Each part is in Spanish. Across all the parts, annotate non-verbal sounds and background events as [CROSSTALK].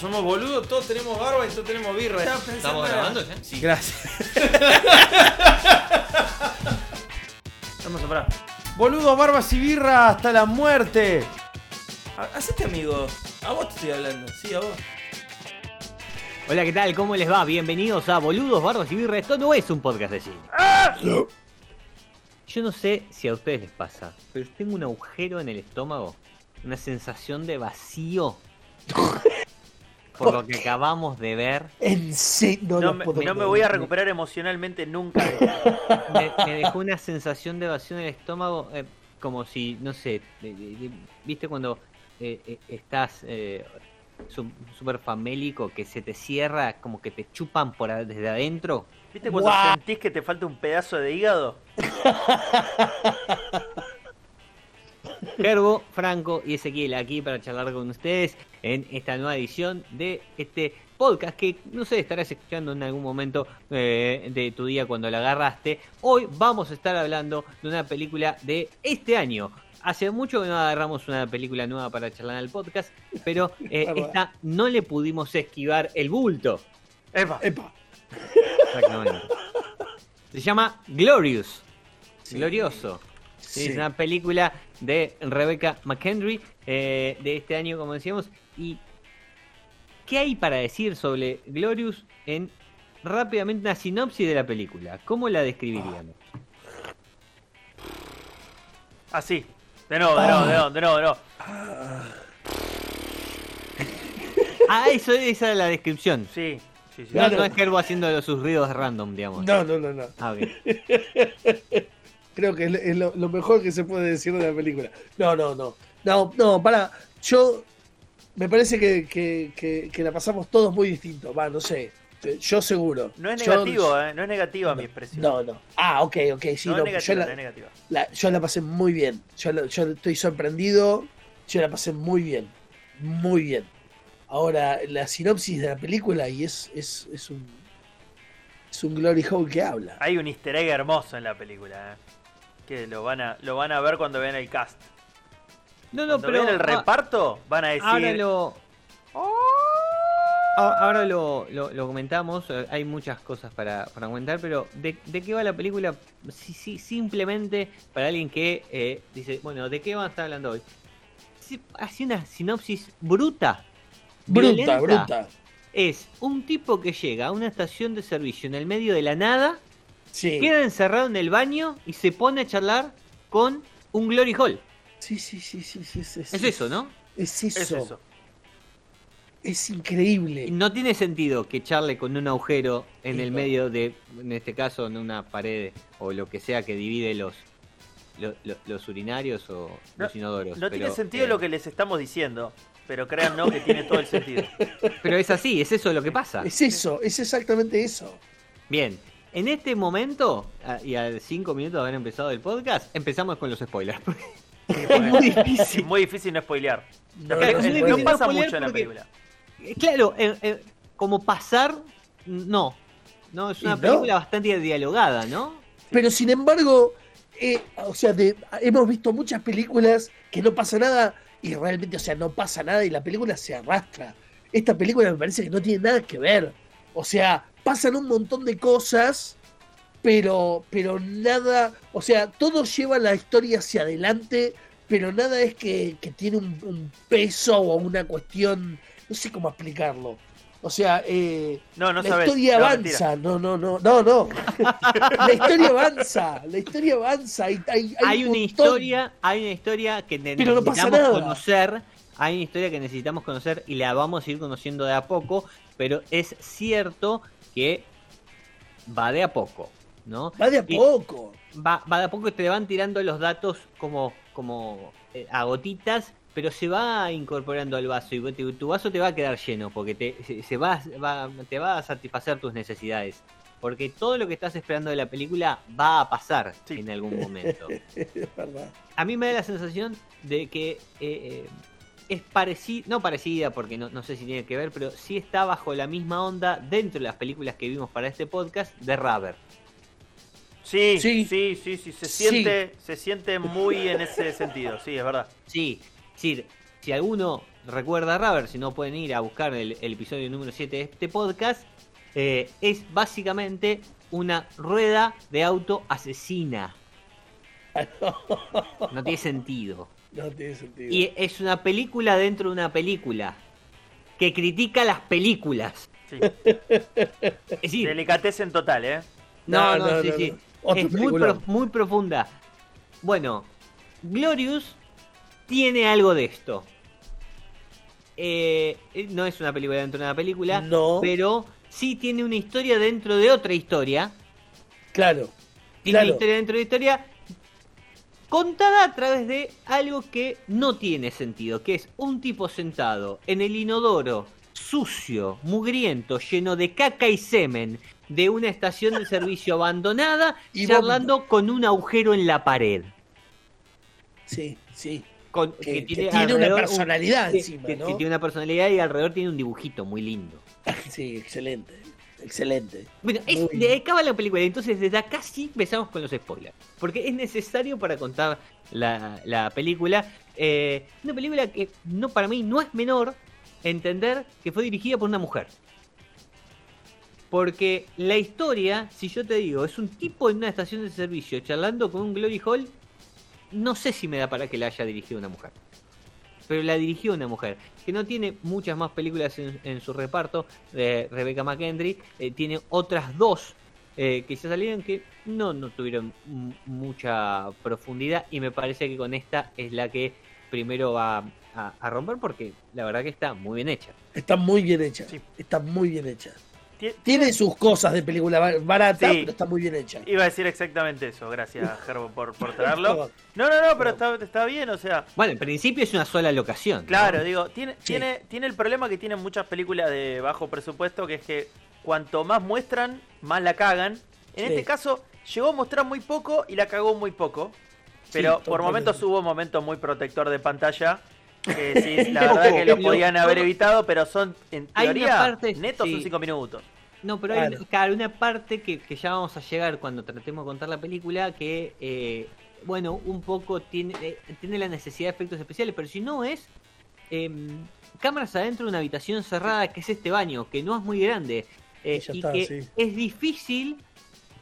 Somos boludos, todos tenemos barba y todos tenemos birra. ¿Estamos grabando ya? Sí. Gracias. [LAUGHS] Vamos a parar. Boludos, barbas y birra hasta la muerte. Ha- Hacete amigo. A vos te estoy hablando. Sí, a vos. Hola, ¿qué tal? ¿Cómo les va? Bienvenidos a Boludos, Barbas y Birra. Esto no es un podcast de cine. Yo no sé si a ustedes les pasa, pero tengo un agujero en el estómago. Una sensación de vacío. [LAUGHS] Por lo que acabamos de ver. En serio, no, me, puedo no me creer. voy a recuperar emocionalmente nunca. Me, me dejó una sensación de vacío en el estómago. eh, como si, no sé, de- de- de- ¿viste cuando eh, eh, estás eh, súper famélico que se te cierra, como que te chupan por desde adentro? ¿Viste cuando sentís que te falta un pedazo de hígado? [LAUGHS] Gerbo, Franco y Ezequiel aquí para charlar con ustedes en esta nueva edición de este podcast que no sé, estarás escuchando en algún momento eh, de tu día cuando la agarraste. Hoy vamos a estar hablando de una película de este año. Hace mucho que no agarramos una película nueva para charlar en el podcast, pero [LAUGHS] eh, esta no le pudimos esquivar el bulto. Epa, Epa. Exactamente. Se llama Glorious. Glorioso. Sí. Es una película de Rebecca McHenry eh, de este año, como decíamos. ¿Y qué hay para decir sobre Glorious en rápidamente una sinopsis de la película? ¿Cómo la describiríamos? así. De nuevo, de nuevo, de nuevo, de nuevo, de nuevo. [LAUGHS] Ah, eso, esa es la descripción. Sí, sí, sí. No, Claro. no es Gerbo haciendo los- sus ruidos random, digamos. No, no, no, no. Ah, ok. [LAUGHS] Creo que es, lo- mejor que se puede decir de la película. No, no, no. No, no, para. Yo. Me parece que, que, que, que la pasamos todos muy distinto. Va, no sé. Yo seguro. No es Yo- negativo, ¿eh? No es negativa mi expresión. No, no. Ah, ok, ok. Sí, no, no, negativa, yo, no la, es negativa. la- yo la pasé muy bien. Yo, la- yo estoy sorprendido. Yo la pasé muy bien. Muy bien. Ahora, la sinopsis de la película y es, es, es un. Es un glory hole que habla. Hay un easter egg hermoso en la película, ¿eh? Que lo van a, lo van a ver cuando vean el cast. No, no, Cuando pero. vean el ah, reparto, van a decir. Ahora lo. Ah, Ahora lo, lo- lo comentamos, eh, hay muchas cosas para, para comentar, pero ¿de, de qué va la película? Sí, sí, simplemente para alguien que eh, dice, bueno, ¿de qué van a estar hablando hoy? Así una sinopsis bruta. Bruta, violenta. bruta. Es un tipo que llega a una estación de servicio en el medio de la nada, Sí. queda encerrado en el baño y se pone a charlar con un Glory Hall. Sí, sí, sí, sí, sí, sí, Es sí. eso, ¿no? Es eso. Es eso. Es increíble. No tiene sentido que charle con un agujero en Sí, el no. medio de, en este caso, en una pared o lo que sea que divide los lo- lo- los urinarios o los inodoros. No tiene sentido eh, lo que les estamos diciendo. Pero créannos que tiene todo el sentido. [LAUGHS] Pero es así, es eso lo que pasa. Es eso, es exactamente eso. Bien, en este momento, y a cinco minutos de haber empezado el podcast, empezamos con los spoilers. [LAUGHS] Es muy Es difícil. muy difícil no spoilear. No, difícil pasa mucho en la película. claro, eh, eh, como pasar, no. No, es una película bastante dialogada, ¿no? Pero sin embargo, eh, o sea, de- hemos visto muchas películas que no pasa nada y realmente, o sea, no pasa nada y la película se arrastra. Esta película me parece que no tiene nada que ver. O sea, pasan un montón de cosas, pero, pero nada, o sea, todo lleva la historia hacia adelante, pero nada es que, que tiene un, un peso o una cuestión, no sé cómo explicarlo. O sea, eh, No, no la sabes. historia No, avanza, no, no, no, no, no. la historia avanza, la historia avanza. Hay, hay, hay hay un una montón. historia, hay una historia que no necesitamos nada. conocer, hay una historia que necesitamos conocer y la vamos a ir conociendo de a poco, pero es cierto que va de a poco, ¿no? Va de a Y- poco. Va, va de a poco y te van tirando los datos como, como eh, a gotitas pero se va incorporando al vaso y tu, tu vaso te va a quedar lleno porque te, se, va, va- te va a satisfacer tus necesidades. Porque todo lo que estás esperando de la película va a pasar Sí. en algún momento. [LAUGHS] A mí me da la sensación de que eh, eh, es parecida, no parecida porque no, no sé si tiene que ver, pero sí está bajo la misma onda dentro de las películas que vimos para este podcast de Rubber. Sí, Sí. sí, sí, sí, se Sí. siente, se siente muy en ese sentido, sí, es verdad. Sí, es decir, si alguno recuerda a Rubber, si no pueden ir a buscar el, el episodio número 7 de este podcast, eh, es básicamente una rueda de auto asesina. [LAUGHS] No tiene sentido. No tiene sentido. Y es una película dentro de una película que critica las películas. Sí. Es decir, Delicatez total, ¿eh? no, No, no, no, sí, no, sí. Es muy, pro- muy profunda. Bueno, Glorious tiene algo de esto. Eh, no es una película dentro de una película, No. pero sí tiene una historia dentro de otra historia. Claro. Tiene una Claro. historia dentro de historia contada a través de algo que no tiene sentido, que es un tipo sentado en el inodoro, sucio, mugriento, lleno de caca y semen de una estación de servicio abandonada, Y charlando con un agujero en la pared. Sí, sí. Con, Que, que tiene tiene una un- personalidad que- encima, que- ¿no? que tiene una personalidad y alrededor tiene un dibujito muy lindo. [LAUGHS] Sí, excelente. Excelente. Bueno, es, de acaba la película, entonces desde acá sí empezamos con los spoilers. Porque es necesario para contar la, la película. Eh, una película que no para mí no es menor entender que fue dirigida por una mujer. Porque la historia, si yo te digo, es un tipo en una estación de servicio charlando con un Glory Hall, no sé si me da para que la haya dirigido una mujer. Pero la dirigió una mujer, que no tiene muchas más películas en, en su reparto, de Rebecca McKendry, eh, tiene otras dos eh, que ya salieron que no, no tuvieron mucha profundidad y me parece que con esta es la que primero va a, a romper porque la verdad que está muy bien hecha. Está muy bien hecha. Sí. Está muy bien hecha. Tie- Tiene sus cosas de película bar- barata, Sí. pero está muy bien hecha. Iba a decir exactamente eso, gracias [LAUGHS] Gerbo por, por traerlo. No, no, no, pero está, está bien, o sea, Bueno, en principio es una sola locación. ¿no? Claro, digo, tiene, Sí. tiene, tiene el problema que tienen muchas películas de bajo presupuesto, que es que cuanto más muestran, más la cagan. En Sí. este caso, llegó a mostrar muy poco y la cagó muy poco. Pero por momentos hubo momentos muy protector de pantalla. Que sí, la [LAUGHS] verdad que lo podían haber evitado, pero son, en Hay una teoría, parte- netos son sí. 5 minutos. No, pero hay Claro. una, claro, una parte que, que ya vamos a llegar cuando tratemos de contar la película que, eh, bueno, un poco tiene, eh, tiene la necesidad de efectos especiales, pero si no es em, cámaras adentro de una habitación cerrada que es este baño, que no es muy grande eh, Y ya y está, que sí. es difícil,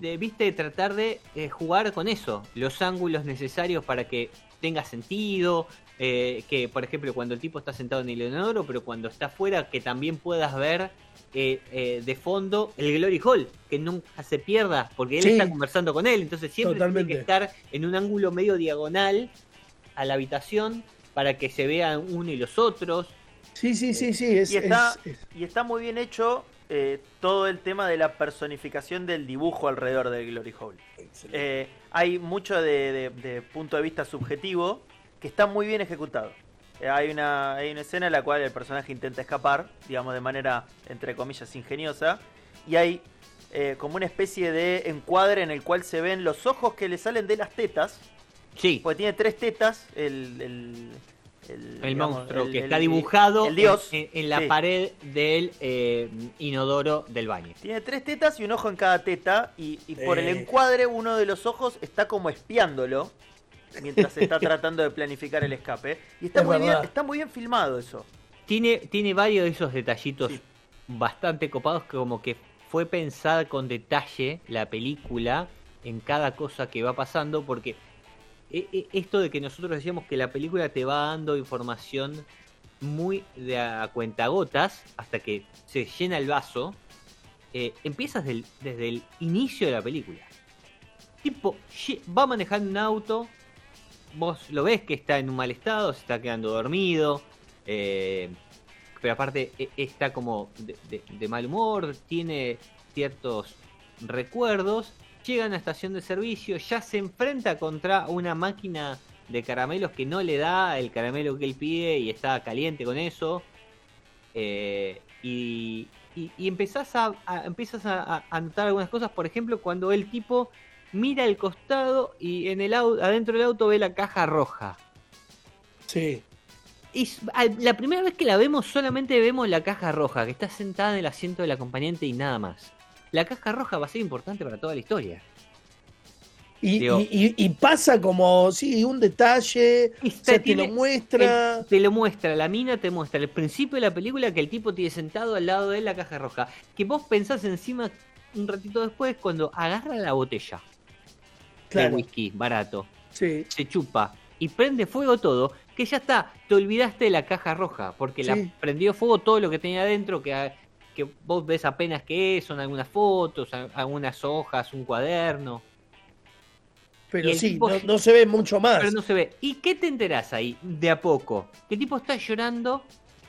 de, viste, tratar de eh, jugar con eso, los ángulos necesarios para que tenga sentido, eh, que por ejemplo cuando el tipo está sentado en el inodoro, pero cuando está afuera que también puedas ver eh, eh, de fondo el Glory Hall, que nunca se pierda, porque él Sí. está conversando con él, entonces siempre Totalmente. tiene que estar en un ángulo medio diagonal a la habitación para que se vean uno y los otros. Sí, sí, sí, sí. Es, Y está, es- es- y está muy bien hecho eh, todo el tema de la personificación del dibujo alrededor del Glory Hole. Eh, hay mucho de, de- de punto de vista subjetivo que está muy bien ejecutado. Eh, hay, una, hay una escena en la cual el personaje intenta escapar, digamos de manera, entre comillas, ingeniosa, y hay como una especie de encuadre en el cual se ven los ojos que le salen de las tetas, Sí, porque tiene tres tetas, el... el el, el digamos, monstruo el- que el- está dibujado el dios. en, en la Sí. pared del eh, inodoro del baño. Tiene tres tetas y un ojo en cada teta. Y, y por el Eh. encuadre, uno de los ojos está como espiándolo. Mientras está [LAUGHS] tratando de planificar el escape. Y está, Es muy bien, está muy bien filmado eso. Tiene, tiene varios de esos detallitos Sí. bastante copados que como que fue pensada con detalle la película en cada cosa que va pasando porque esto de que nosotros decíamos que la película te va dando información muy de a cuentagotas hasta que se llena el vaso, eh, empiezas desde el inicio de la película. Tipo, va manejando un auto, vos lo ves que está en un mal estado, se está quedando dormido, eh, pero aparte e- está como de, de- de mal humor, tiene ciertos recuerdos, llega a una estación de servicio, ya se enfrenta contra una máquina de caramelos que no le da el caramelo que él pide y está caliente con eso. Eh, y, y, y empezás, a, a- empiezas a, a notar algunas cosas, por ejemplo, cuando el tipo mira al costado y en el au- adentro del auto ve la caja roja. Sí. Y la primera vez que la vemos solamente vemos la caja roja, que está sentada en el asiento del acompañante y nada más. La caja roja va a ser importante para toda la historia. Y, Digo- y- y- y pasa como, sí, un detalle, o sea, te lo muestra. el- te lo muestra, la mina te muestra al principio de la película que el tipo tiene sentado al lado de la caja roja. Que vos pensás encima un ratito después cuando agarra la botella de Claro, whisky barato, sí. se chupa y prende fuego todo, que ya está, te olvidaste de la caja roja, porque la prendió fuego todo lo que tenía adentro, que, que vos ves apenas que es, son algunas fotos, algunas hojas, un cuaderno, Pero sí, tipo- no, no se ve mucho más. pero no se ve. ¿Y qué te enterás ahí de a poco? Que el tipo está llorando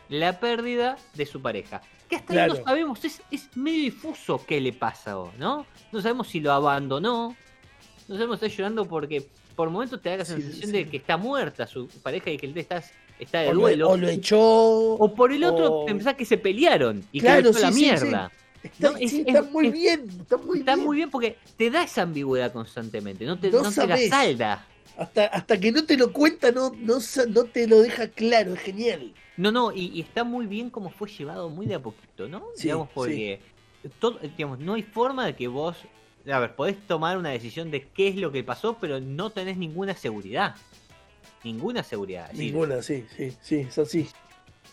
la pérdida de su pareja. Que hasta ahí no sabemos, es, es medio difuso qué le pasa, ¿no? No sabemos si lo abandonó, no sabemos si está llorando porque por momentos te da la sensación sí. de que está muerta su pareja y que él está, está de o, lo, o lo echó. O por el otro o- pensás que se pelearon y Claro, que la sí, sí, sí. mierda. Está, no, es- sí, es- está muy es- bien. Está muy Está bien. muy bien porque te da esa ambigüedad constantemente, no te, No no te la salda. Hasta, hasta que no te lo cuenta, no, no, no te lo deja claro. Es genial. No, no, y, y está muy bien como fue llevado muy de a poquito, ¿no? Digamos, porque todo, digamos, no hay forma de que vos, a ver, podés tomar una decisión de qué es lo que pasó, pero no tenés ninguna seguridad. Ninguna seguridad. Es decir, Ninguna, sí, sí, sí, es así.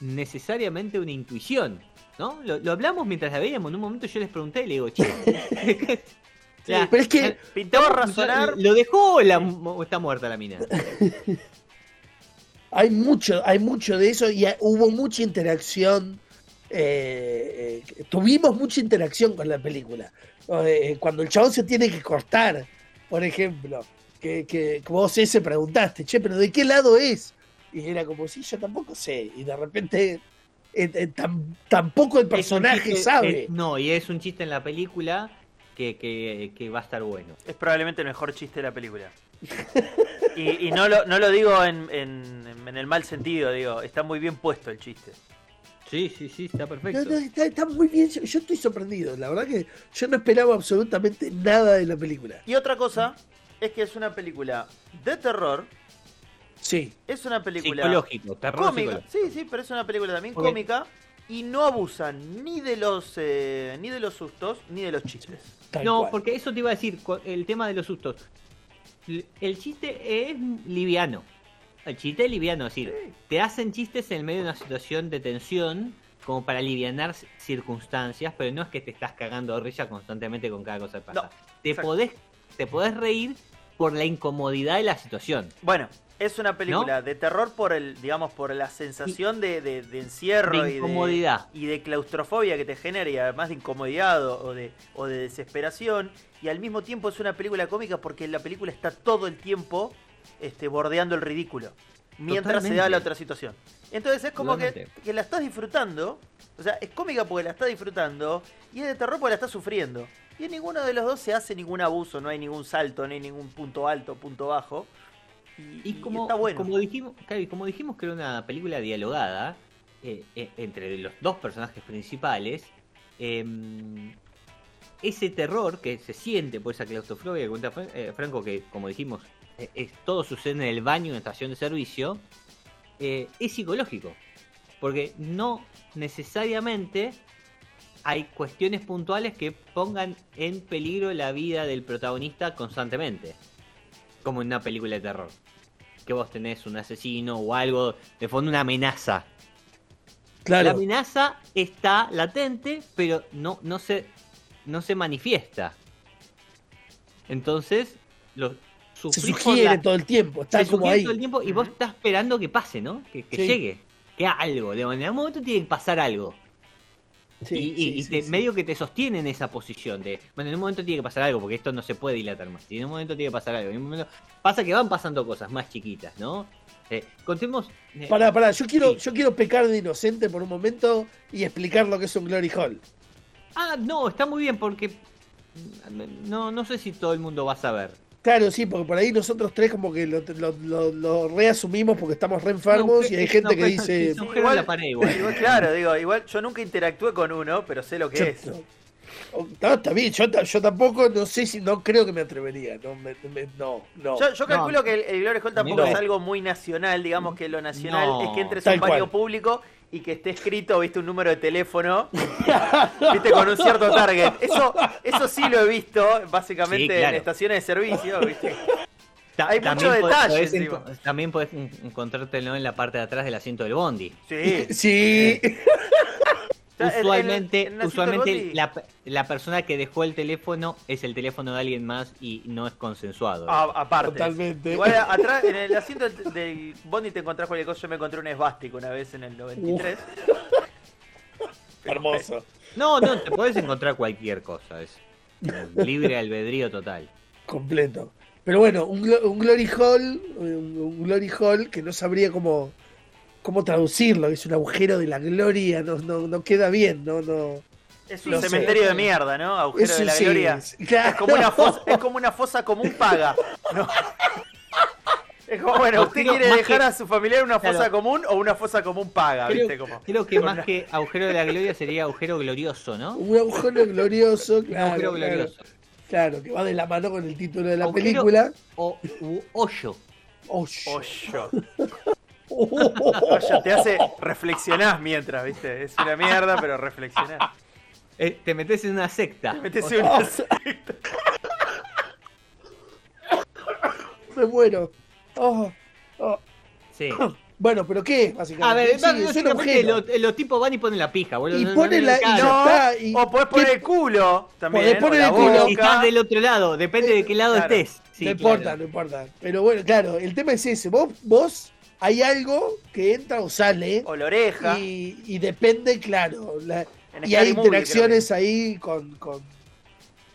necesariamente una intuición, ¿no? Lo, lo hablamos mientras la veíamos. En un momento yo les pregunté y le digo, che, [LAUGHS] o sea, Pero es que Pintaba ¿estamos- razonar. ¿Lo dejó o, la- o está muerta la mina? [LAUGHS] hay mucho, hay mucho de eso y hay- hubo mucha interacción. eh, eh, tuvimos mucha interacción con la película. Eh, cuando el chabón se tiene que cortar, por ejemplo, que, que, vos ese preguntaste, che, pero ¿de qué lado es? Y era como, sí, yo tampoco sé. Y de repente eh, eh, tam- tampoco el personaje chiste- sabe. eh, no, y es un chiste en la película que, que, que va a estar bueno. Es probablemente el mejor chiste de la película. [LAUGHS] Y, y no, lo, no lo digo en, en- en el mal sentido, digo, está muy bien puesto el chiste. Sí, sí, sí, está perfecto. no, está, está muy bien. Yo estoy sorprendido. La verdad que yo no esperaba absolutamente nada de la película. Y otra cosa es que es una película de terror, Sí, es una película Psicológico, terror cómica. psicológico. Sí, sí, pero es una película también cómica y no abusan ni de los eh, ni de los sustos ni de los chistes. tal No, cual. porque eso te iba a decir, el tema de los sustos. El chiste es liviano. El chiste es liviano, es decir, te hacen chistes en medio de una situación de tensión como para alivianar c- circunstancias, pero no es que te estás cagando de risa constantemente con cada cosa que pasa. No, te, podés, te podés reír por la incomodidad de la situación. Bueno, es una película de terror por el, digamos, por la sensación de, de- de encierro De y, de, incomodidad. y de claustrofobia que te genera y además de incomodidad o o de, o de desesperación. Y al mismo tiempo es una película cómica porque la película está todo el tiempo este, bordeando el ridículo. Mientras se da la otra situación. Entonces es como que, que la estás disfrutando. O sea, es cómica porque la estás disfrutando. Y es de terror porque la estás sufriendo. Y en ninguno de los dos se hace ningún abuso, no hay ningún salto, no hay ningún punto alto, punto bajo. Y, Y y como, está bueno. como dijimos, claro, y como dijimos que era una película dialogada eh, eh, entre los dos personajes principales, em, ese terror que se siente por esa claustrofobia que cuenta eh, Franco, que como dijimos, eh, es, todo sucede en el baño una estación de servicio, es psicológico. Porque no necesariamente hay cuestiones puntuales que pongan en peligro la vida del protagonista constantemente. Como en una película de terror. Que vos tenés un asesino o algo, de fondo una amenaza. La claro. amenaza está latente, pero no, no, se, no se manifiesta. Entonces, lo Se sugiere la- todo el tiempo. Está se como sugiere ahí. todo el tiempo y vos estás esperando que pase, ¿no? Que, que Sí. llegue. Que algo. En algún momento tiene que pasar algo. Sí, y y- sí, y sí, te- sí. medio que te sostiene en esa posición de, bueno, en un momento tiene que pasar algo porque esto no se puede dilatar más. Y en un momento tiene que pasar algo. En un momento pasa que van pasando cosas más chiquitas, ¿no? Eh, contemos. eh, Pará, pará, yo quiero, yo quiero pecar de inocente por un momento y explicar lo que es un Glory Hall. Ah, no, está muy bien porque no, no sé si todo el mundo va a saber. Claro, sí, porque por ahí nosotros tres como que lo, lo, lo- lo reasumimos porque estamos re enfermos y hay gente que dice... Es un agujero en la pared igual. Igual, claro, digo, igual yo nunca interactué con uno, pero sé lo que Yo- es. no, no, está bien, yo, yo tampoco, no sé si, no creo que me atrevería, no, me- me- no, no. Yo, yo calculo que el, el Glory tampoco No. es algo muy nacional, digamos que lo nacional No. es que entres a un baño público y que esté escrito, viste, un número de teléfono, viste, con un cierto target. Eso, eso sí lo he visto, básicamente Sí, claro. en estaciones de servicio, viste. Ta- Hay mucho detalle también podés en- encontrártelo en la parte de atrás del asiento del bondi. Sí. Sí, O sea, Usualmente, usualmente la, la persona que dejó el teléfono es el teléfono de alguien más y no es consensuado. Ah, aparte. Totalmente. Igual [LAUGHS] atrás, en el asiento del, del Bondi te encontrás cualquier cosa. Yo me encontré un esvástica una vez en el 93. hermoso, No, no, te podés encontrar cualquier cosa. Es libre albedrío total. completo. Pero bueno, un, un Glory Hall, un, un Glory Hall que no sabría cómo, cómo traducirlo, es un agujero de la gloria, no, no, no queda bien, no, no. Es un No sé. cementerio de mierda, ¿no? Agujero Eso de la sí, gloria. es- claro. Es como una fosa, es como una fosa común paga. ¿no? Es como, bueno, ¿usted quiere dejar que- a su familiar una fosa Claro. común o una fosa común paga? Creo, ¿Viste? Como, creo que más que agujero de la gloria sería agujero glorioso, ¿no? Un agujero glorioso, Un claro, agujero claro, glorioso. claro, que va de la mano con el título de la Agujero- película. O u Hoyo. Te hace [LAUGHS] reflexionar mientras, ¿viste? Es una mierda, pero reflexionar. Eh, te metes en una secta. Metes O sea, una... [LAUGHS] Me muero. Oh, oh. sí. Bueno, pero ¿qué es, básicamente? A ver, Sí, básicamente los, los tipos van y ponen la pija, boludo. Y ponen la- y No, está, y- o podés poner ¿qué- el culo también. Podés poner el culo. Boca. estás del otro lado, depende de qué lado Claro. estés. Sí, no claro. importa, no importa. Pero bueno, claro, el tema es ese. Vos, vos hay algo que entra o sale O la oreja. y, y depende, claro. la- En y hay Movie, interacciones ahí con, con-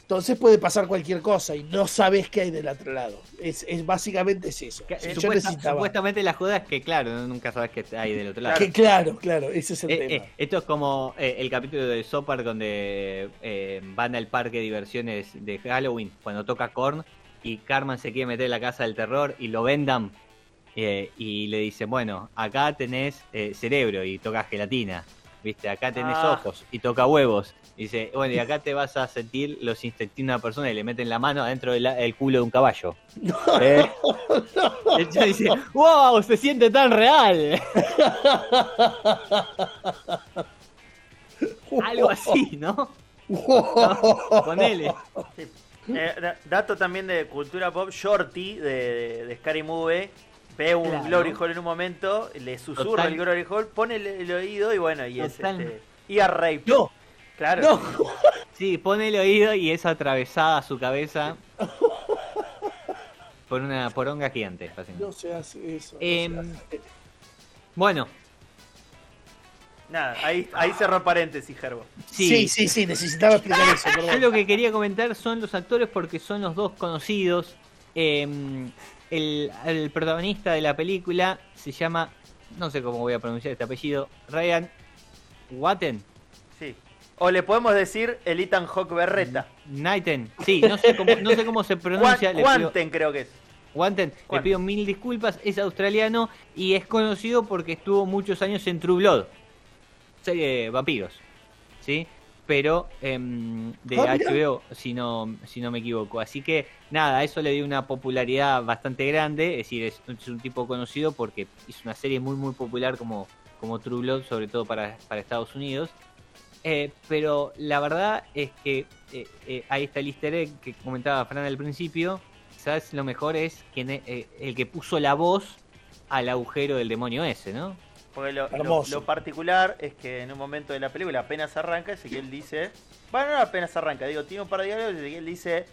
Entonces puede pasar cualquier cosa y no sabes qué hay del otro lado. Es, es básicamente es eso. Que- Si yo supuesta- necesitaba. supuestamente la joda es que, claro, no- nunca sabes qué hay del otro lado. Que claro, claro, ese es el Eh, tema. eh, esto es como eh, el capítulo de Sopar donde eh, van al parque de diversiones de Halloween cuando toca Korn y Carmen se quiere meter en la casa del terror y lo vendan eh, y le dice, bueno, acá tenés eh, cerebro y toca gelatina, viste, acá tenés Ah. ojos y toca huevos. Y dice, bueno, y acá te vas a sentir los instintos de una persona y le meten la mano adentro del el culo de un caballo. [LAUGHS] Eh, Ella dice, wow, se siente tan real. [LAUGHS] Algo así, ¿no? Ponele. Eh, da- dato también de cultura pop, Shorty de, de, de Scary Movie ve un Claro. Glory Hole en un momento, le susurra Total. el Glory Hole, pone el, el oído y bueno, y es Total. este. Y a rape. No, Claro. no. [LAUGHS] Sí, pone el oído y es atravesada su cabeza por una poronga gigante. No se hace eso. no Em, se hace. Bueno, Nada, ahí, ahí cerró paréntesis, Gerbo. sí. Sí, sí, sí, necesitaba explicar eso. Yo perdón. lo que quería comentar son los actores porque son los dos conocidos. Eh, el, el protagonista de la película se llama, no sé cómo voy a pronunciar este apellido, Ryan Watten. Sí. O le podemos decir el Ethan Hawk Berreta. Knighten, sí, no sé cómo, no sé cómo se pronuncia. Quanten creo que es. Wanten, le Wanten. pido mil disculpas, es australiano y es conocido porque estuvo muchos años en True Blood, serie de vampiros, ¿sí? Pero em, de Ah. HBO, si no, si no me equivoco. Así que nada, eso le dio una popularidad bastante grande, es decir, es, es un tipo conocido porque hizo una serie muy muy popular como, como True Blood, sobre todo para, para Estados Unidos. Eh, pero la verdad es que eh, eh, ahí está el easter egg que comentaba Fran al principio. ¿Sabes? Lo mejor es quien, eh, el que puso la voz al agujero del demonio ese, ¿no? Porque lo, lo, particular es que en un momento de la película apenas arranca, Ezequiel dice. Bueno, no apenas arranca, digo, tiene un par de diálogos y Ezequiel dice.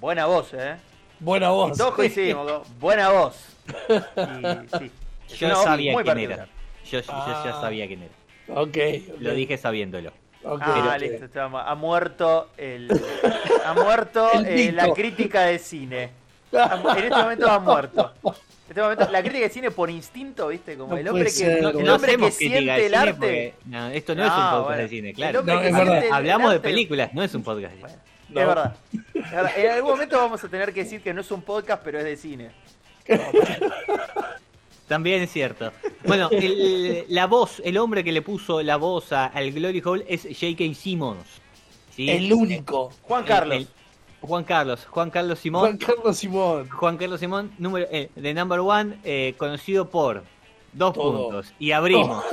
Buena voz, eh. Buena Y voz. todos coincidimos, buena voz. [LAUGHS] Y sí. Yo sabía quién particular. era. Yo, yo ya Ah. sabía quién era. Ok. ok, Lo dije sabiéndolo. ok, Ah, ok. listo, estamos. Ha muerto el. [LAUGHS] Ha muerto El eh, la crítica de cine. [LAUGHS] En este momento ha muerto. Este momento, la crítica de cine por instinto, ¿viste? Como No el hombre que, ser, No, el no hombre que siente el arte. porque- no, esto no, es un podcast bueno. de cine, claro. el Hablamos de películas, no es un podcast de cine. Bueno, No. Es verdad. Es verdad. En algún momento vamos a tener que decir que no es un podcast, pero es de cine. También es cierto. Bueno, el- la voz, el hombre que le puso la voz a- al Glory Hole es J.K. Simmons. ¿sí? El único. Juan El- Carlos. el- Juan Carlos. Juan Carlos Simón. Juan Carlos Simón. Juan Carlos Simón, número, eh, de Number One, eh, conocido por dos Todo. puntos. Y abrimos. [LAUGHS]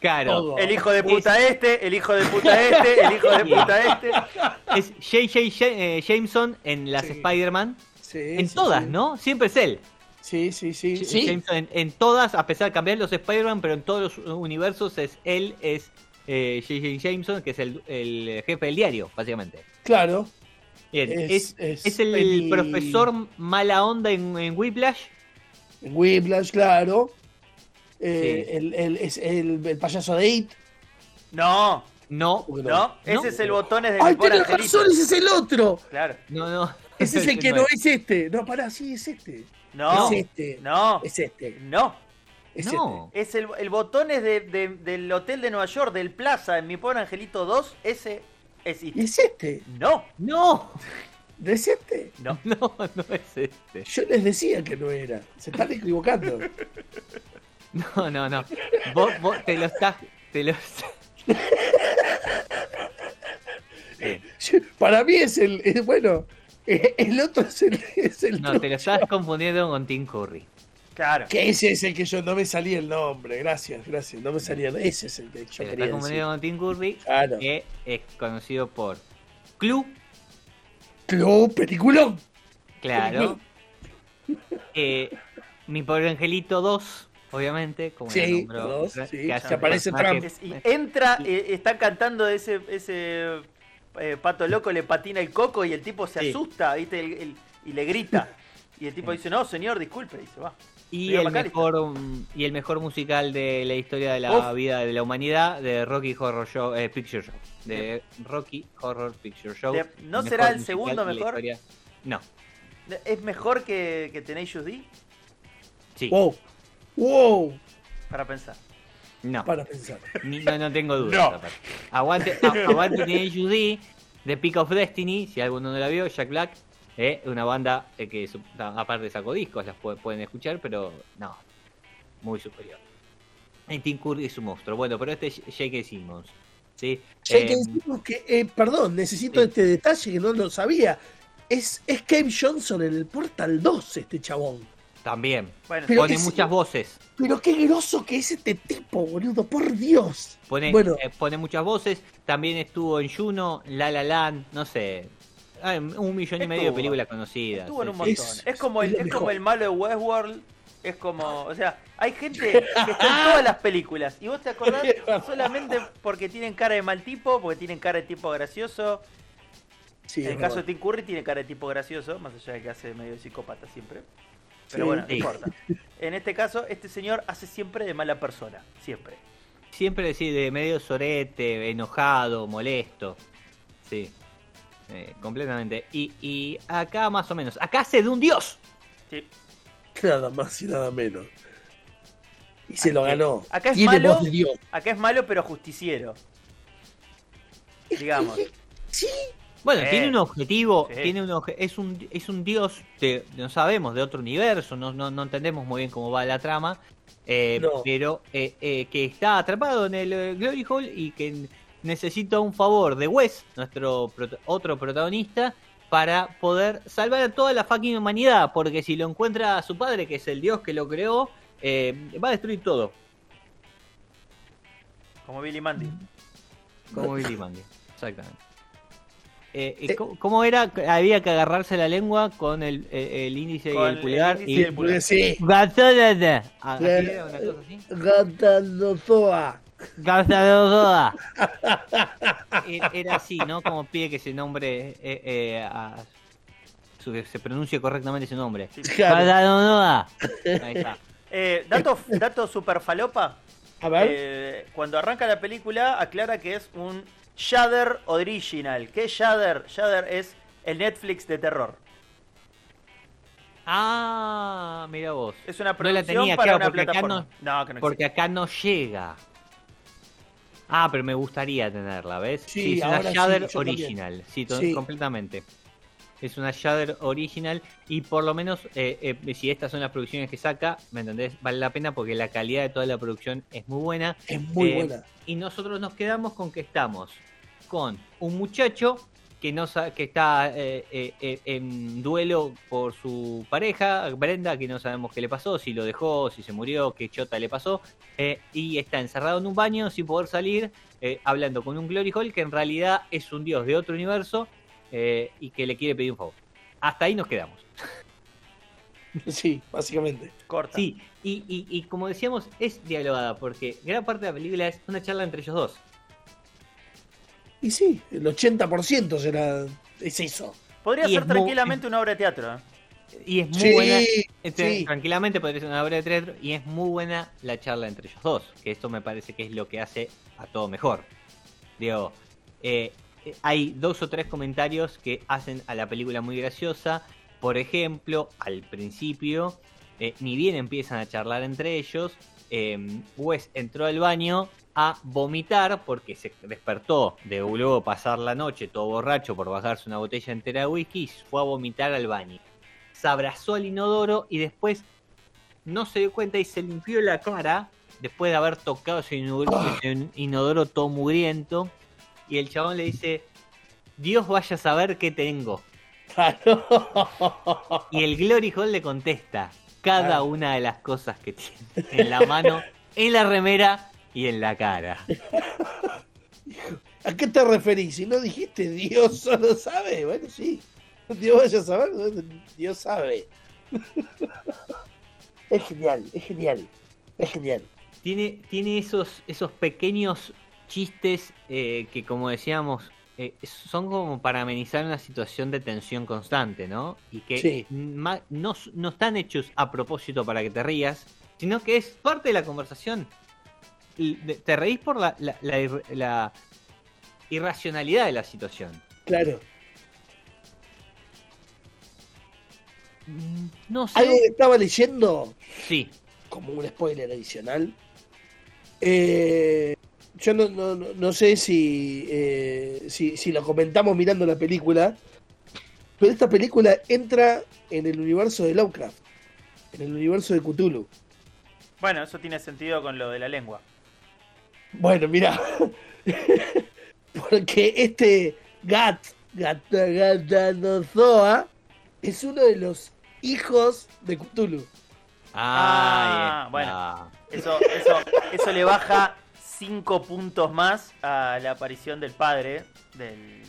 Claro. Todo. El hijo de puta este, el hijo de puta este, el hijo de puta este. Es J.J. Eh, Jameson en las Sí. Spider-Man. Sí, En sí, todas, sí. ¿no? Siempre es él. Sí, sí, sí. J- sí. Jameson en, en todas, a pesar de cambiar los Spider-Man, pero en todos los universos es él, es eh, J.J. Jameson, que es el, el jefe del diario, básicamente. Claro. Bien, Es- es, es es el profesor mala onda en, en Whiplash. En Whiplash, claro. Eh, Sí. el, el- es el, el payaso de It. No, No, no, ese es el botones de ¡Ay, tenés razón! ¡Ese es el otro! Claro. no, no. Ese es el que no es este. No, pará, sí, es este. No, Es este. no, Es este. no. Es No. Es el, el botones de, de- del hotel de Nueva York, del Plaza, en mi pobre angelito 2, ese es este. Es este. No, No, ¿No es este? no. [LAUGHS] no, no es este. Yo les decía que no era. Se están equivocando. [LAUGHS] No, no, no. Vos, vos te lo estás. Te lo... [LAUGHS] Sí. Yo- Para mí es el. es- bueno, eh, el otro es el. Es el No, te lo estás confundiendo con Tim Curry. Claro. Que ese es el que yo no me salía el nombre. Gracias, gracias. No me salía. Ese es el que yo Te lo quería estás decir. confundiendo con Tim Curry, Claro. que es conocido por Club, Club, peliculón. claro. Eh, Mi pobre angelito 2, obviamente, como Sí, dos, que sí, que aparece Trump. Y entra, eh, está cantando ese, ese eh, pato loco, le patina el coco y el tipo se Sí. asusta, ¿viste? El- el- y le grita. Y el tipo dice, no, señor, disculpe, y se va. Y el, mejor, mm, y el mejor musical de la historia de la Uf. vida de la humanidad de Rocky Horror Show, eh, Picture Show. De Rocky Horror Picture Show. De- ¿no será el segundo mejor? No, ¿Es mejor que, que Tenacious D? sí, Wow. Wow. Para pensar. no. Para pensar. Ni- no, no tengo dudas. No. Aguante, aguante Tenacious D, The Peak of Destiny, si alguno no la vio, Jack Black, eh, una banda eh, que aparte sacó discos, las pu- pueden escuchar, pero no, muy superior. Y Tim Curry es un monstruo. Bueno, pero este es J.K. Simmons. ¿sí? Que Eh, decirnos que, eh, perdón, necesito sí. este detalle que no lo sabía. Es, es Cave Johnson en el Portal 2, este chabón. también. Bueno, Pone muchas voces. Pero qué groso que es este tipo, boludo, por Dios. Pone, Bueno. eh, pone muchas voces. También estuvo en Juno, La La Land, no sé. Hay un millón y medio de películas conocidas. estuvo en un montón. Es- Es, como, el, es como el malo de Westworld. Es como, o sea, hay gente [LAUGHS] que está en todas las películas. Y vos te acordás solamente porque tienen cara de mal tipo, porque tienen cara de tipo gracioso. Sí, en el caso de. Tim Curry tiene cara de tipo gracioso, más allá de que hace medio de psicópata siempre. Pero Sí. bueno, no Sí. importa. En este caso, este señor hace siempre de mala persona. Siempre. Siempre decir de medio sorete, enojado, molesto. Sí. Eh, completamente. Y, y acá más o menos. Acá hace de un dios. Sí. Nada más y nada menos. Y se lo ganó. acá es Tiene malo. voz de Dios. Acá es malo, pero justiciero. Digamos. Sí, Bueno, Sí. tiene un objetivo, Sí. tiene un obje- es un es un dios de, no sabemos, de otro universo, no, no, no entendemos muy bien cómo va la trama, eh, No. pero eh, eh, que está atrapado en el eh, Glory Hall y que necesita un favor de Wes, nuestro prota- otro protagonista, para poder salvar a toda la fucking humanidad, porque si lo encuentra a su padre, que es el dios que lo creó, eh, va a destruir todo, Como Billy Mandy. como Billy [LAUGHS] Mandy. Exactamente. Eh, ¿y Eh. ¿cómo, era? Había que agarrarse la lengua con el, el índice Con y el el pulgar. índice y el pulgar. sí. Gatanozoa. Gasolada. Era- Era así, ¿no? Como pide que se nombre, eh, eh, a- su- que se pronuncie correctamente su nombre. Claro. Gasolada. Ahí está. Eh, dato, dato super falopa. A ver. Eh, cuando arranca la película, aclara que es un Shudder Original. ¿Qué es Shudder? Shudder es el Netflix de terror. Ah, mira vos. Es una No la producción tenía, para claro, una porque acá plataforma. no- No, que no Porque existe. acá no llega. Ah, pero me gustaría tenerla, ¿ves? Sí, es una sí, también. original. Sí, Sí. completamente. Es una Shudder original y por lo menos eh, eh, si estas son las producciones que saca, ¿me entendés? Vale la pena porque la calidad de toda la producción es muy buena. Es muy Eh, buena. Y nosotros nos quedamos con que estamos con un muchacho que no sa- que está eh, eh, eh, en duelo por su pareja, Brenda, que no sabemos qué le pasó, si lo dejó, si se murió, qué chota le pasó, eh, y está encerrado en un baño sin poder salir, eh, hablando con un Glory Hall que en realidad es un dios de otro universo eh, y que le quiere pedir un favor. Hasta ahí nos quedamos. [LAUGHS] Sí, básicamente. Corta. Sí, y, y- y como decíamos, es dialogada, porque gran parte de la película es una charla entre ellos dos. Y sí, el 80% será, es eso. Podría Y ser es muy- tranquilamente una obra de teatro. ¿eh? Y es muy Sí, buena. Este, sí. Tranquilamente podría ser una obra de teatro y es muy buena la charla entre ellos dos. Que esto me parece que es lo que hace a todo mejor. Digo, eh, eh, hay dos o tres comentarios que hacen a la película muy graciosa. Por ejemplo, al principio, eh, ni bien empiezan a charlar entre ellos, eh, Wes entró al baño a vomitar porque se despertó de luego pasar la noche todo borracho por bajarse una botella entera de whisky y fue a vomitar al baño se abrazó al inodoro y después no se dio cuenta y se limpió la cara después de haber tocado ese inodoro, ese inodoro todo mugriento. Y el chabón le dice, Dios vaya a saber qué tengo. Y el Glory Hall le contesta cada Ah. una de las cosas que tiene en la mano, en la remera y en la cara. [LAUGHS] ¿A qué te referís? Si no dijiste Dios solo sabe, bueno, sí. Dios vaya a saber, Dios sabe. [LAUGHS] Es genial, es genial, es genial. Tiene, tiene esos, esos pequeños chistes eh, que, como decíamos, eh, son como para amenizar una situación de tensión constante, ¿no? Y que Sí. no, no están hechos a propósito para que te rías, sino que es parte de la conversación. Te reís por la, la- la la irracionalidad de la situación. Claro. Mm, No Algo que sé. estaba leyendo, Sí. como un spoiler adicional. eh, yo no, no, no- no sé si, eh, si, si lo comentamos mirando la película, pero esta película entra en el universo de Lovecraft, en el universo de Cthulhu. Bueno, eso tiene sentido con lo de la lengua. Bueno, mira, [LAUGHS] porque este Gat, Gata, Gatanozoa, es uno de los hijos de Cthulhu. Ah, Ah, bueno. Eso, eso, eso le baja cinco puntos más a la aparición del padre. Del.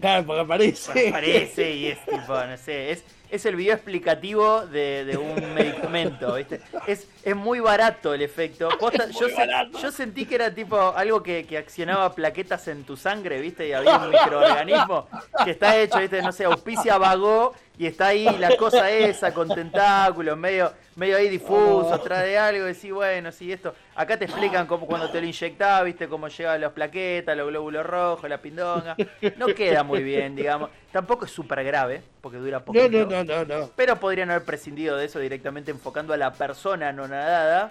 Claro, porque aparece. Aparece y es tipo, no sé, es, es el video explicativo de, de un medicamento, ¿viste? Es, es muy barato el efecto. Posta, yo, se- yo sentí que era tipo algo que, que accionaba plaquetas en tu sangre, ¿viste? Y había un microorganismo que está hecho, ¿viste? No sé, auspicia vago y está ahí la cosa [LAUGHS] esa con tentáculos, medio, medio ahí difuso, trae algo y sí, bueno, sí, esto. Acá te explican cómo cuando te lo inyectás, ¿viste? Cómo llegan las plaquetas, los glóbulos rojos, la pindonga. No queda muy bien, digamos. Tampoco es súper grave, porque dura poquito. No, no, no, no, no. Pero podrían haber prescindido de eso directamente enfocando a la persona no nadada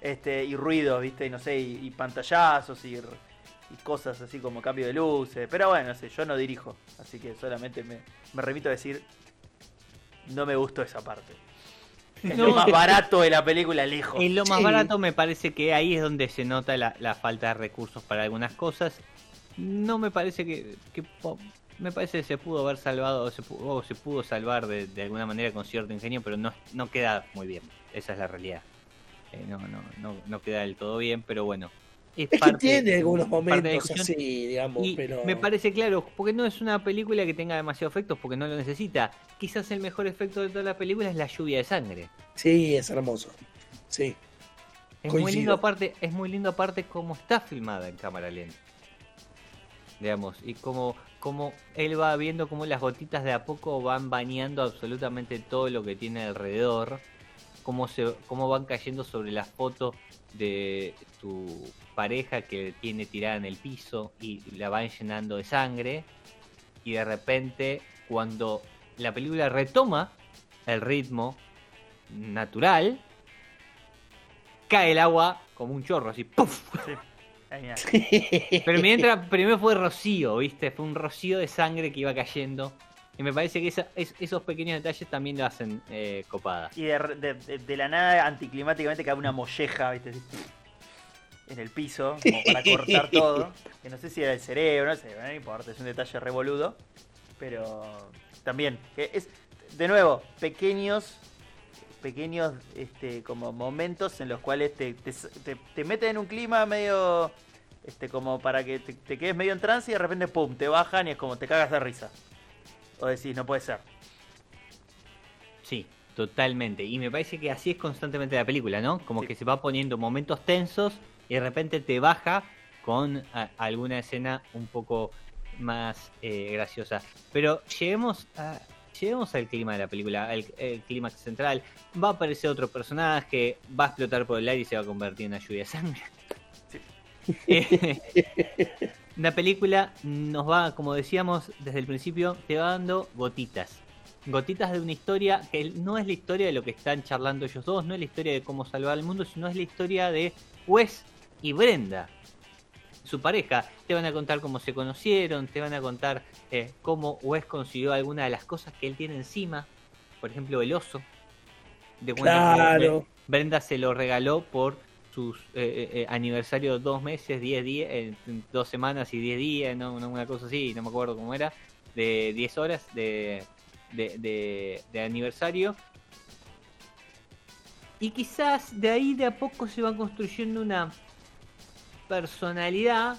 este, y ruidos, ¿viste? Y no sé, y, y pantallazos y, y cosas así como cambio de luces. Pero bueno, no sé, yo no dirijo, así que solamente me, me remito a decir, no me gustó esa parte. Es No. lo más barato de la película, lejos. En lo más Sí. barato me parece que ahí es donde se nota la, la falta de recursos para algunas cosas. No me parece que, que po- me parece que se pudo haber salvado o se pudo, o se pudo salvar de, de alguna manera con cierto ingenio, pero no, no queda muy bien. Esa es la realidad. Eh, no, no, no, no queda del todo bien, pero bueno. Es que parte- tiene algunos momentos así, digamos, Y pero. me parece claro, porque no es una película que tenga demasiados efectos, porque no lo necesita. Quizás el mejor efecto de toda la película es la lluvia de sangre. Sí, es hermoso. Sí. Es muy lindo aparte, es muy lindo aparte cómo está filmada en cámara lenta. Digamos, y como, como él va viendo cómo las gotitas de a poco van bañando absolutamente todo lo que tiene alrededor, cómo se, cómo van cayendo sobre la foto de tu pareja que tiene tirada en el piso y la van llenando de sangre, y de repente cuando la película retoma el ritmo natural, cae el agua como un chorro, así ¡puf! Ahí, mirá. [LAUGHS] Pero mientras, primero fue rocío, ¿viste? Fue un rocío de sangre que iba cayendo. Y me parece que esa- es- esos pequeños detalles también lo hacen eh, copada. Y de, de- de- la nada, anticlimáticamente, cae una molleja, ¿viste? En el piso, como para cortar [LAUGHS] todo. Que no sé si era el cerebro, no sé, no importa, es un detalle revoludo. Pero también, que es, de nuevo, pequeños, pequeños este, como momentos en los cuales te, te, te- te meten en un clima medio, este, como para que te, te quedes medio en trance y de repente, pum, te bajan y es como te cagas de risa. O decís, no puede ser. Sí, totalmente. Y me parece que así es constantemente la película, ¿no? Como Sí. que se va poniendo momentos tensos y de repente te baja con alguna escena un poco más eh, graciosa. Pero lleguemos a... Lleguemos al clima de la película, al el clímax central. Va a aparecer otro personaje, va a explotar por el aire y se va a convertir en una lluvia de sangre. [LAUGHS] Eh, la película nos va, como decíamos desde el principio, te va dando gotitas. Gotitas de una historia que no es la historia de lo que están charlando ellos dos, no es la historia de cómo salvar al mundo, sino es la historia de Wes y Brenda, su pareja. Te van a contar cómo se conocieron, te van a contar eh, cómo Wes consiguió alguna de las cosas que él tiene encima, por ejemplo el oso. De Claro. Brenda se lo regaló por sus eh, eh, eh, aniversarios dos meses, 10 días, eh, dos semanas y 10 días, no, una cosa así, no me acuerdo cómo era, de 10 horas de, de, de- de aniversario. Y quizás de ahí de a poco se va construyendo una personalidad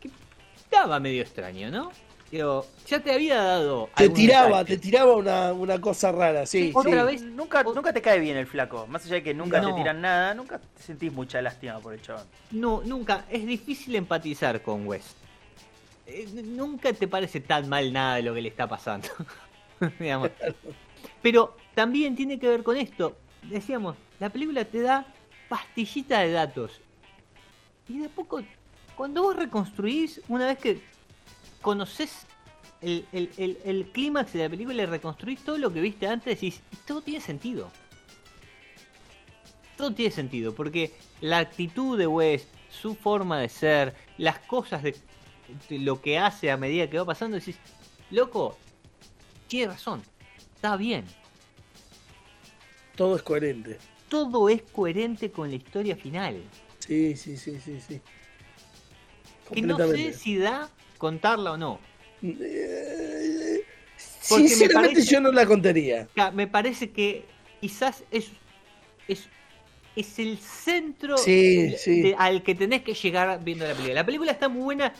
que estaba medio extraño, ¿no? Digo, ya te había dado. Te tiraba, detalle. te tiraba una, una cosa rara, sí. Otra sí. vez. Nunca, O- nunca te cae bien el flaco. Más allá de que nunca No. te tiran nada, nunca te sentís mucha lástima por el chabón. No, nunca. Es difícil empatizar con Wes. Eh, nunca te parece tan mal nada de lo que le está pasando. [LAUGHS] Digamos. Pero también tiene que ver con esto. Decíamos, la película te da pastillita de datos. Y de a poco, cuando vos reconstruís, una vez que conoces el, el- el- el clímax de la película y reconstruís todo lo que viste antes, decís, todo tiene sentido todo tiene sentido, porque la actitud de Wes, su forma de ser, las cosas de, de lo que hace a medida que va pasando, decís, loco, tiene razón, está bien, Todo es coherente. todo es coherente con la historia final. Sí, sí, sí, sí, sí. Que no sé si da contarla o no. Eh, Porque me Sinceramente parece- yo no la contaría. Me parece que quizás es, es, es el centro Sí, de- sí. de- al que tenés que llegar viendo la película. La película está muy buena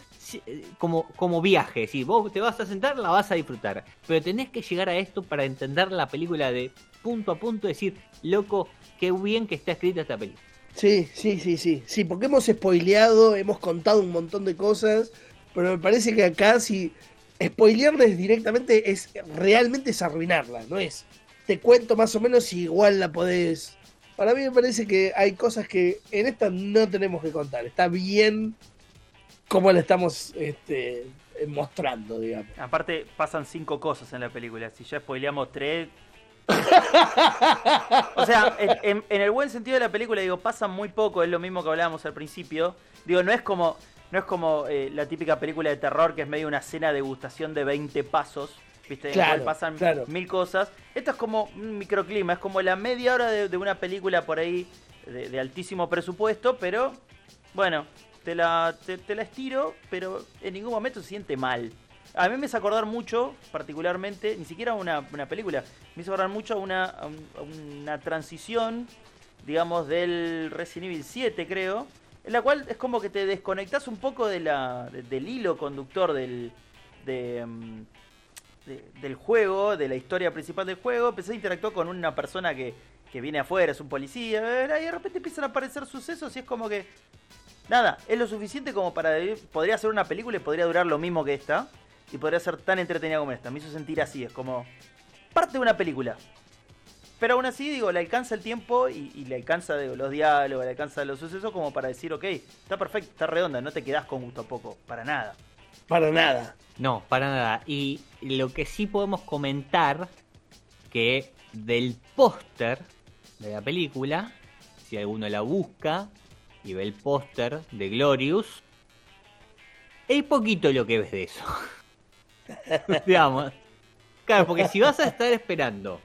eh, como, como viaje. Si vos te vas a sentar, la vas a disfrutar. Pero tenés que llegar a esto para entender la película de punto a punto. Decir, loco, qué bien que está escrita esta película. Sí, sí, sí, sí. Sí, porque hemos spoileado, hemos contado un montón de cosas, pero me parece que acá si spoilearles directamente es realmente es arruinarla, no es. Te cuento más o menos si igual la podés. Para mí me parece que hay cosas que en esta no tenemos que contar. Está bien como la estamos este, mostrando, digamos. Aparte, pasan cinco cosas en la película. Si ya spoileamos tres. [LAUGHS] o sea, en, en- en el buen sentido de la película, digo, pasan muy poco, es lo mismo que hablábamos al principio. Digo, no es como, no es como eh, la típica película de terror que es medio una cena de degustación de 20 pasos. ¿Viste? En la Claro, cual pasan claro. mil cosas. Esto es como un microclima, es como la media hora de, de una película por ahí de, de altísimo presupuesto, pero bueno, te la, te, te la estiro, pero en ningún momento se siente mal. A mí me hizo acordar mucho, particularmente, ni siquiera una, una película, me hizo acordar mucho a una, a un- a una transición, digamos, del Resident Evil 7, creo, en la cual es como que te desconectas un poco del hilo conductor del, de, mm, de- del juego, de la historia principal del juego, empecé a interactuar con una persona que, que viene afuera, es un policía, y de repente empiezan a aparecer sucesos y es como que... Nada, es lo suficiente como para... Podría ser una película y podría durar lo mismo que esta. Y podría ser tan entretenida como esta. Me hizo sentir así, es como... Parte de una película. Pero aún así, digo, le alcanza el tiempo y, y le alcanza digo, los diálogos, le alcanza los sucesos como para decir, ok, está perfecto, está redonda, no te quedás con gusto a poco, para nada. Para nada. No, para nada. Y lo que sí podemos comentar, que del póster de la película, si alguno la busca, y ve el póster de Glorious, es poquito lo que ves de eso. [LAUGHS] Digamos. Claro, porque si vas a estar esperando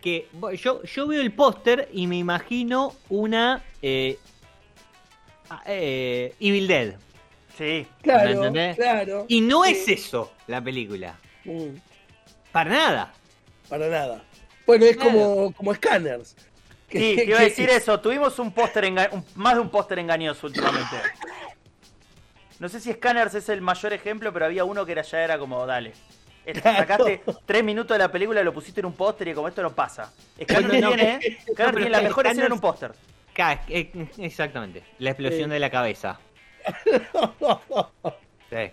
que yo, yo veo el póster y me imagino una eh, ah, eh, Evil Dead. Sí. Claro, entendés? claro. Y no Sí. es eso la película. Mm, Para nada. para nada. Bueno, es Claro. como, como Scanners. Que- Sí, te iba a [LAUGHS] decir eso. Tuvimos un póster más de un póster engañoso últimamente. [LAUGHS] No sé si Scanners es el mayor ejemplo, pero había uno que era, ya era como, dale. Eh, Claro. Sacaste tres minutos de la película, lo pusiste en un póster y como esto no pasa. No, tiene, la mejor escena en un póster. Eh, Exactamente. La explosión Sí. de la cabeza. [LAUGHS] Sí.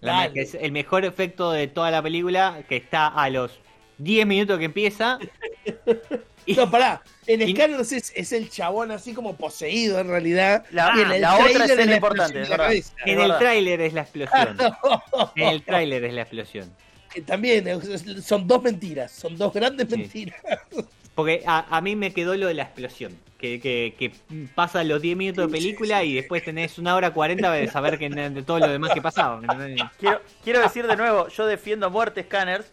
La Dale. me- que es el mejor efecto de toda la película que está a los 10 minutos que empieza. [LAUGHS] Y- No, pará. En Y- Scanners es, es el chabón así como poseído en realidad. La- y en el la otra es la importante, [LAUGHS] en el tráiler es la explosión. En el tráiler es la explosión. También es- son dos mentiras, son dos grandes Sí. mentiras. Porque a, a mí me quedó lo de la explosión. Que, que, que pasa los 10 minutos de película y después tenés una hora 40 de saber que, de todo lo demás que pasaba. Quiero, quiero decir de nuevo, yo defiendo a muerte Scanners,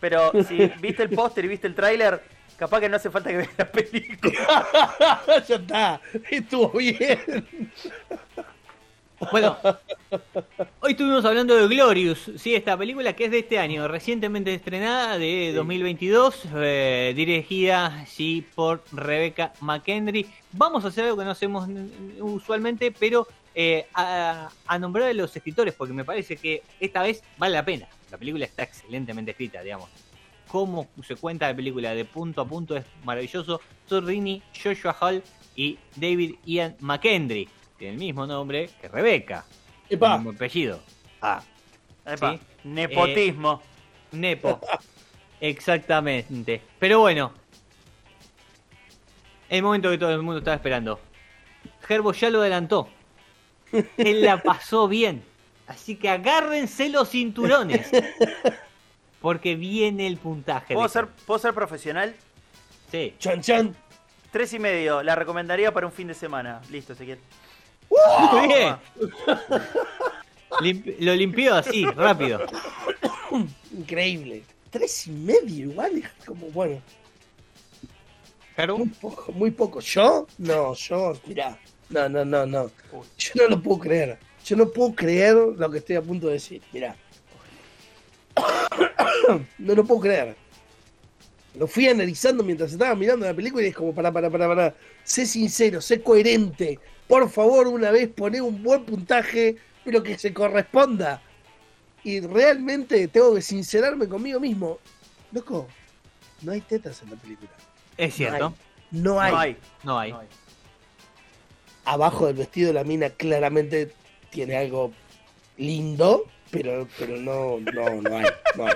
pero si viste el póster y viste el tráiler, capaz que no hace falta que veas la película. [LAUGHS] ya está, estuvo bien. Bueno, hoy estuvimos hablando de Glorious, sí, esta película que es de este año, recientemente estrenada de 2022, eh, dirigida sí por Rebecca McKendry. Vamos a hacer algo que no hacemos usualmente, pero eh, a, a nombrar a los escritores, porque me parece que esta vez vale la pena. La película está excelentemente escrita, digamos. Cómo se cuenta la película de punto a punto es maravilloso. Todd Rini, Joshua Hall y David Ian McKendry. Tiene el mismo nombre que Rebecca. El Epa, mismo apellido. Ah, Epa, Sí. Nepotismo. Nepo. [LAUGHS] Exactamente. Pero bueno. El momento que todo el mundo estaba esperando. Gerbo ya lo adelantó. [LAUGHS] Él la pasó bien. Así que agárrense los cinturones. [LAUGHS] Porque viene el puntaje. ¿Puedo de- ser, ¿Puedo ser profesional? Sí. chan chan. Tres y medio, la recomendaría para un fin de semana. Listo, Ezequiel. Muy bien. Limpi- lo limpió así, rápido. Increíble. Tres y medio igual, es como bueno. Muy poco, muy poco. ¿Yo? No, yo, mirá. No, no, no, no. Yo no lo puedo creer. Yo no puedo creer lo que estoy a punto de decir. Mirá. [COUGHS] No lo puedo creer. Lo fui analizando mientras estaba mirando la película y es como, para, para, para, para. Sé sincero, sé coherente. Por favor, una vez poné un buen puntaje, pero que se corresponda. Y realmente tengo que sincerarme conmigo mismo. Loco, no hay tetas en la película. Es cierto. No hay. No hay. No hay. no hay. abajo del vestido la mina claramente tiene algo lindo, pero, pero no, no, no hay, no hay.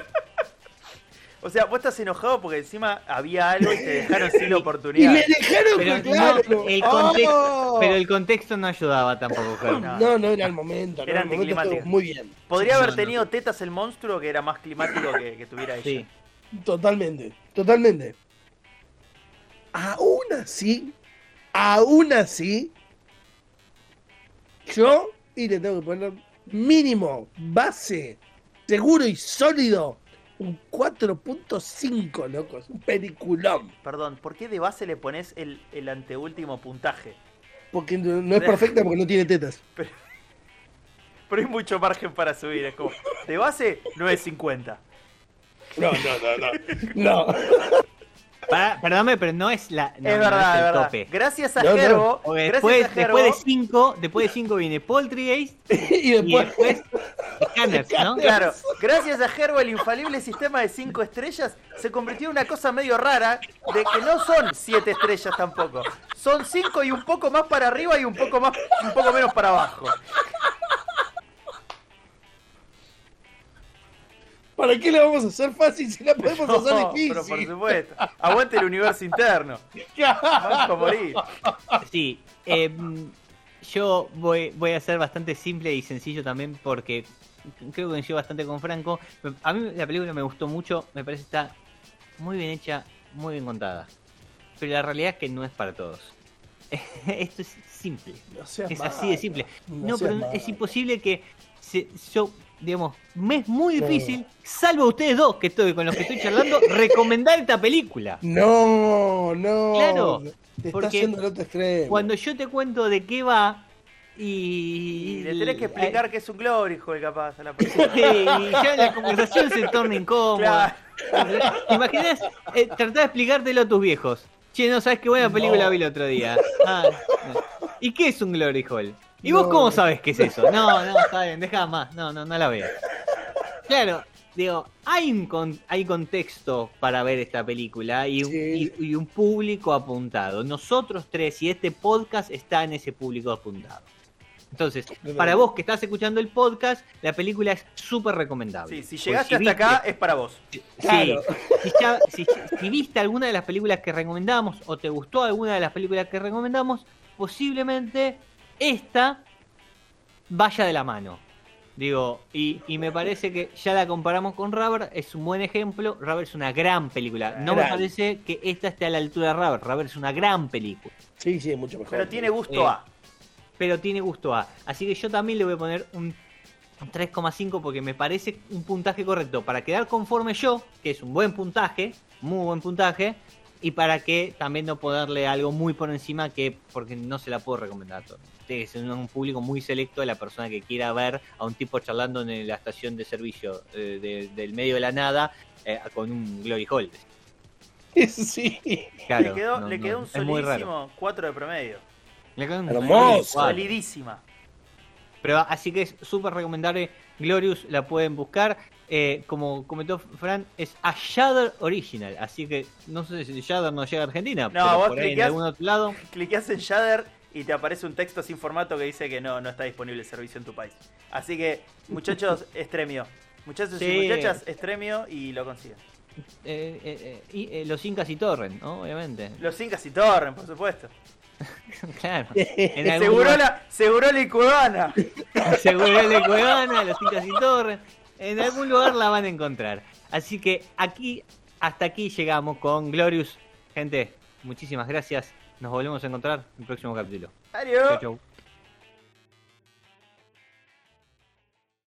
O sea, vos estás enojado porque encima había algo y te [LAUGHS] dejaron sin la Y me oportunidad. dejaron Pero claro. no, el contexto, ¡Oh! pero el contexto no ayudaba tampoco, [LAUGHS] Gerbo. No. No, no era el momento. Era no, el muy bien. Podría haber No, no. tenido tetas el monstruo que era más climático que, que tuviera ella. Sí. Totalmente, totalmente. Aún así, aún así, yo, y le tengo que poner mínimo, base, seguro y sólido, un 4.5, loco, es un peliculón. Perdón, ¿por qué de base le pones el, el anteúltimo puntaje? Porque no no es perfecta porque no tiene tetas. [LAUGHS] Pero hay mucho margen para subir. Es como, de base, 9.50. No, no, no, no. [LAUGHS] No. Pará, perdóname, pero no es la no, es no verdad, es es el verdad. tope. Gracias a No, no. Gerbo. Gracias después, a Gerbo. después de 5, después de 5 viene Poltergeist [LAUGHS] y y después, después Scanners, ¿no? [LAUGHS] Claro, gracias a Gerbo el infalible sistema de 5 estrellas se convirtió en una cosa medio rara de que no son 7 estrellas tampoco. Son 5 y un poco más para arriba y un poco más un poco menos para abajo. ¿Para qué la vamos a hacer fácil si la podemos hacer difícil? pero por supuesto. Aguante el universo interno. [LAUGHS] Banco a morir. Sí, eh, yo voy, voy a ser bastante simple y sencillo también porque creo que coincido bastante con Franco. A mí la película me gustó mucho, me parece que está muy bien hecha, muy bien contada. Pero la realidad es que no es para todos. [LAUGHS] Esto es simple. No Es así de simple. no pero malo. es imposible que se- yo, digamos, me es muy No. difícil, salvo ustedes dos que estoy con los que estoy charlando, [LAUGHS] recomendar esta película. No, no. Claro, Te porque. Cuando yo te cuento de qué va y, Y le tenés que explicar que es un glory, joder, capaz, a la [LAUGHS] persona. y ya la conversación se torna incómoda. ¿Te imaginas eh, tratar de explicártelo a tus viejos? Che, no sabes qué buena película No. vi el otro día. Ah, no. ¿Y qué es un Glory Hall? ¿Y vos cómo sabes qué es eso? No, no, está bien, deja más. No, no, no la veo. Claro, digo, hay un, con- hay contexto para ver esta película y Sí. y- y un público apuntado. Nosotros tres y este podcast está en ese público apuntado. Entonces, para vos que estás escuchando el podcast, la película es súper recomendable. Sí, si llegaste si hasta viste- acá es para vos. Claro. Si, ya- si- si viste alguna de las películas que recomendamos o te gustó alguna de las películas que recomendamos, posiblemente esta vaya de la mano. Digo, y, y me parece que ya la comparamos con Rubber, es un buen ejemplo. Rubber es una gran película. No me parece que esta esté a la altura de Rubber. Rubber es una gran película, Sí, sí, es mucho mejor. Pero tiene gusto Eh, A. pero tiene gusto A. Así que yo también le voy a poner un un 3,5 porque me parece un puntaje correcto para quedar conforme yo, que es un buen puntaje, muy buen puntaje, y para que también no ponerle algo muy por encima que porque no se la puedo recomendar a todos. Tiene que ser un público muy selecto de la persona que quiera ver a un tipo charlando en la estación de servicio eh, de- del medio de la nada eh, con un Glory Hall. [LAUGHS] Sí. Claro, le quedó, no, le no, quedó un muy raro. solidísimo 4 de promedio. Le quedó un Hermoso. Solidísima. Pero así que es súper recomendable. Glorious la pueden buscar. Eh, como comentó Fran, es a Shudder Original. Así que no sé si Shudder no llega a Argentina. No, pero vos por ahí en cliqueás- algún otro lado. En Shudder y te aparece un texto sin formato que dice que no, no está disponible el servicio en tu país. Así que, muchachos, [LAUGHS] estremio. Muchachos y muchachas, estremio y lo consiguen. eh, eh, eh, y, los Incas y Torrent, ¿no? Obviamente. Los Incas y Torren, por supuesto. [LAUGHS] claro. [LAUGHS] Seguro lugar- la, seguro la cubana. Seguro de Cuevana, los Incas y Torrent. En algún lugar la van a encontrar. Así que aquí, hasta aquí llegamos con Glorious. Gente, muchísimas gracias. Nos volvemos a encontrar en el próximo capítulo. Adiós. Chau, chau.